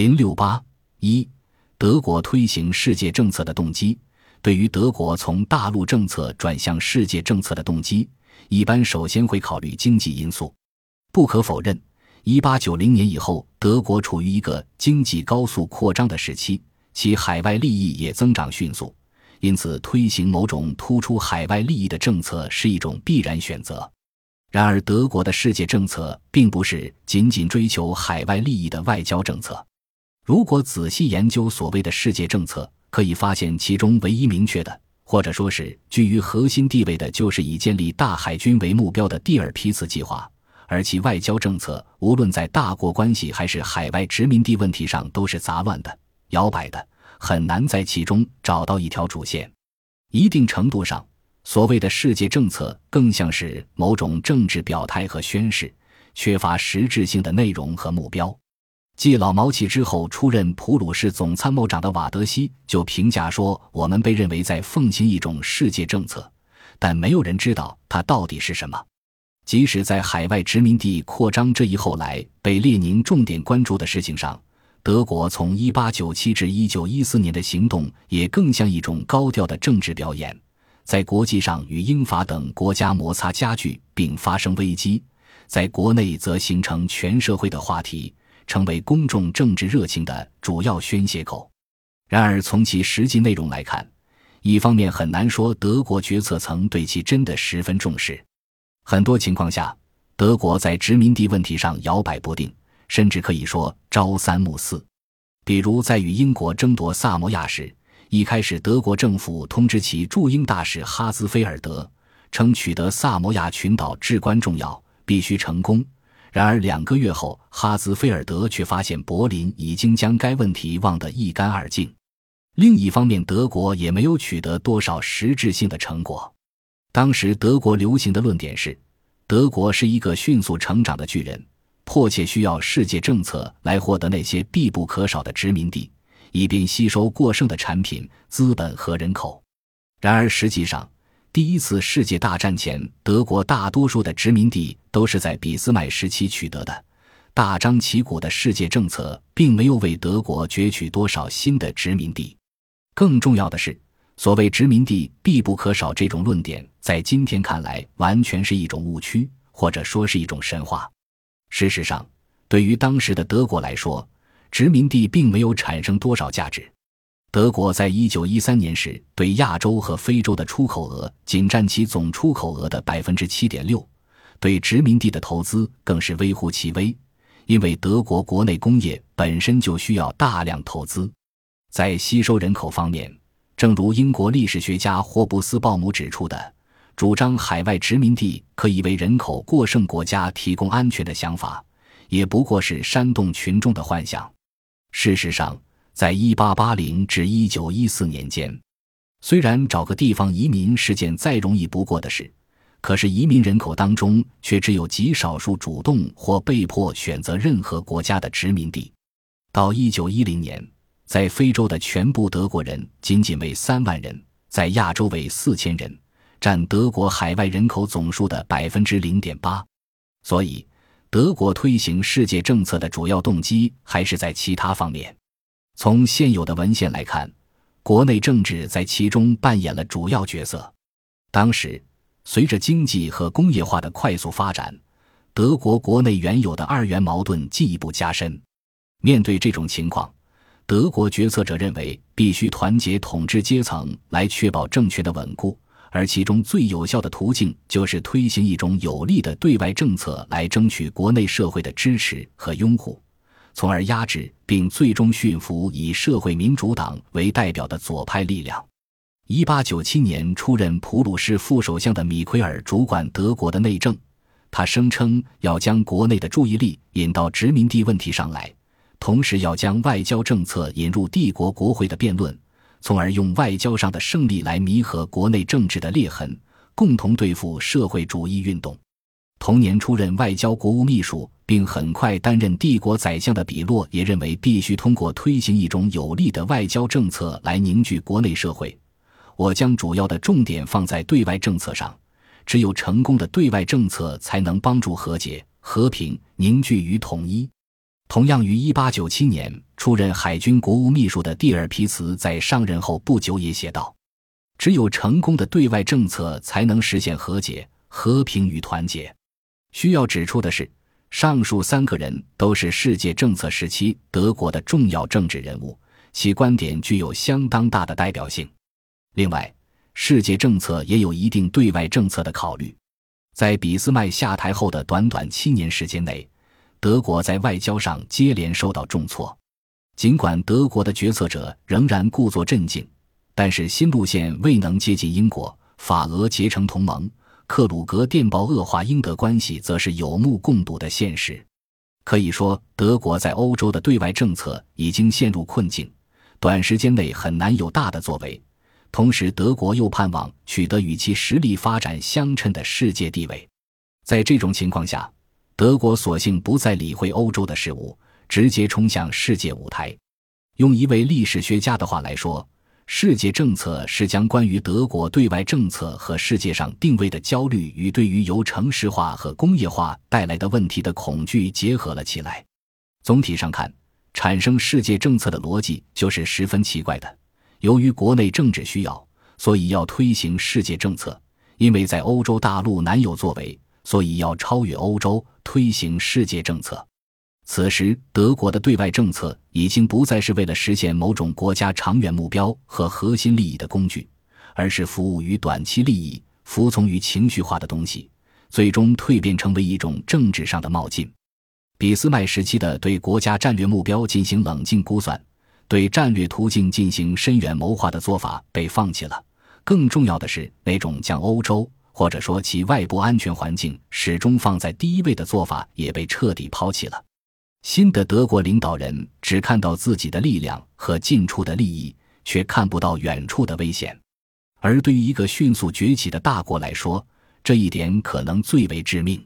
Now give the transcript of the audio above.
零六八一，德国推行世界政策的动机。对于德国从大陆政策转向世界政策的动机，一般首先会考虑经济因素。不可否认，一八九零年以后，德国处于一个经济高速扩张的时期，其海外利益也增长迅速，因此推行某种突出海外利益的政策是一种必然选择。然而，德国的世界政策并不是仅仅追求海外利益的外交政策。如果仔细研究所谓的世界政策，可以发现，其中唯一明确的，或者说是居于核心地位的，就是以建立大海军为目标的第二批次计划。而其外交政策，无论在大国关系还是海外殖民地问题上，都是杂乱的、摇摆的，很难在其中找到一条主线。一定程度上，所谓的世界政策更像是某种政治表态和宣誓，缺乏实质性的内容和目标。继老毛起之后出任普鲁士总参谋长的瓦德西就评价说：“我们被认为在奉行一种世界政策，但没有人知道它到底是什么。即使在海外殖民地扩张这一后来被列宁重点关注的事情上，德国从1897至1914年的行动也更像一种高调的政治表演，在国际上与英法等国家摩擦加剧并发生危机，在国内则形成全社会的话题。”成为公众政治热情的主要宣泄口。然而，从其实际内容来看，一方面很难说德国决策层对其真的十分重视。很多情况下，德国在殖民地问题上摇摆不定，甚至可以说朝三暮四。比如，在与英国争夺萨摩亚时，一开始德国政府通知其驻英大使哈兹菲尔德，称取得萨摩亚群岛至关重要，必须成功。然而两个月后，哈兹菲尔德却发现柏林已经将该问题忘得一干二净。另一方面，德国也没有取得多少实质性的成果。当时德国流行的论点是，德国是一个迅速成长的巨人，迫切需要世界政策来获得那些必不可少的殖民地，以便吸收过剩的产品、资本和人口。然而实际上，第一次世界大战前，德国大多数的殖民地都是在俾斯麦时期取得的。大张旗鼓的世界政策并没有为德国攫取多少新的殖民地。更重要的是，所谓殖民地必不可少这种论点，在今天看来完全是一种误区，或者说是一种神话。事实上，对于当时的德国来说，殖民地并没有产生多少价值。德国在一九一三年时对亚洲和非洲的出口额仅占其总出口额的百分之七点六，对殖民地的投资更是微乎其微，因为德国国内工业本身就需要大量投资。在吸收人口方面，正如英国历史学家霍布斯鲍姆指出的，主张海外殖民地可以为人口过剩国家提供安全的想法，也不过是煽动群众的幻想。事实上。在一八八零至一九一四年间，虽然找个地方移民是件再容易不过的事，可是移民人口当中却只有极少数主动或被迫选择任何国家的殖民地。到一九一零年，在非洲的全部德国人仅仅为三万人，在亚洲为四千人，占德国海外人口总数的百分之零点八。所以，德国推行世界政策的主要动机还是在其他方面。从现有的文献来看，国内政治在其中扮演了主要角色。当时，随着经济和工业化的快速发展，德国国内原有的二元矛盾进一步加深。面对这种情况，德国决策者认为必须团结统治阶层来确保政权的稳固，而其中最有效的途径就是推行一种有力的对外政策来争取国内社会的支持和拥护。从而压制并最终驯服以社会民主党为代表的左派力量。一八九七年出任普鲁士副首相的米奎尔主管德国的内政，他声称要将国内的注意力引到殖民地问题上来，同时要将外交政策引入帝国国会的辩论，从而用外交上的胜利来弥合国内政治的裂痕，共同对付社会主义运动。同年出任外交国务秘书，并很快担任帝国宰相的比洛也认为，必须通过推行一种有力的外交政策来凝聚国内社会。我将主要的重点放在对外政策上，只有成功的对外政策才能帮助和解、和平、凝聚与统一。同样于1897年出任海军国务秘书的蒂尔皮茨在上任后不久也写道：“只有成功的对外政策，才能实现和解、和平与团结。”需要指出的是，上述三个人都是世界政策时期德国的重要政治人物，其观点具有相当大的代表性。另外，世界政策也有一定对外政策的考虑。在俾斯麦下台后的短短七年时间内，德国在外交上接连受到重挫。尽管德国的决策者仍然故作镇静，但是新路线未能接近英国、法俄结成同盟。克鲁格电报恶化英德关系，则是有目共睹的现实。可以说，德国在欧洲的对外政策已经陷入困境，短时间内很难有大的作为。同时，德国又盼望取得与其实力发展相称的世界地位。在这种情况下，德国索性不再理会欧洲的事务。直接冲向世界舞台。用一位历史学家的话来说，世界政策是将关于德国对外政策和世界上定位的焦虑与对于由城市化和工业化带来的问题的恐惧结合了起来。总体上看，产生世界政策的逻辑就是十分奇怪的。由于国内政治需要，所以要推行世界政策；因为在欧洲大陆难有作为，所以要超越欧洲推行世界政策。此时，德国的对外政策已经不再是为了实现某种国家长远目标和核心利益的工具，而是服务于短期利益、服从于情绪化的东西，最终蜕变成为一种政治上的冒进。俾斯麦时期的对国家战略目标进行冷静估算、对战略途径进行深远谋划的做法被放弃了。更重要的是，那种将欧洲或者说其外部安全环境始终放在第一位的做法也被彻底抛弃了。新的德国领导人只看到自己的力量和近处的利益，却看不到远处的危险。而对于一个迅速崛起的大国来说，这一点可能最为致命。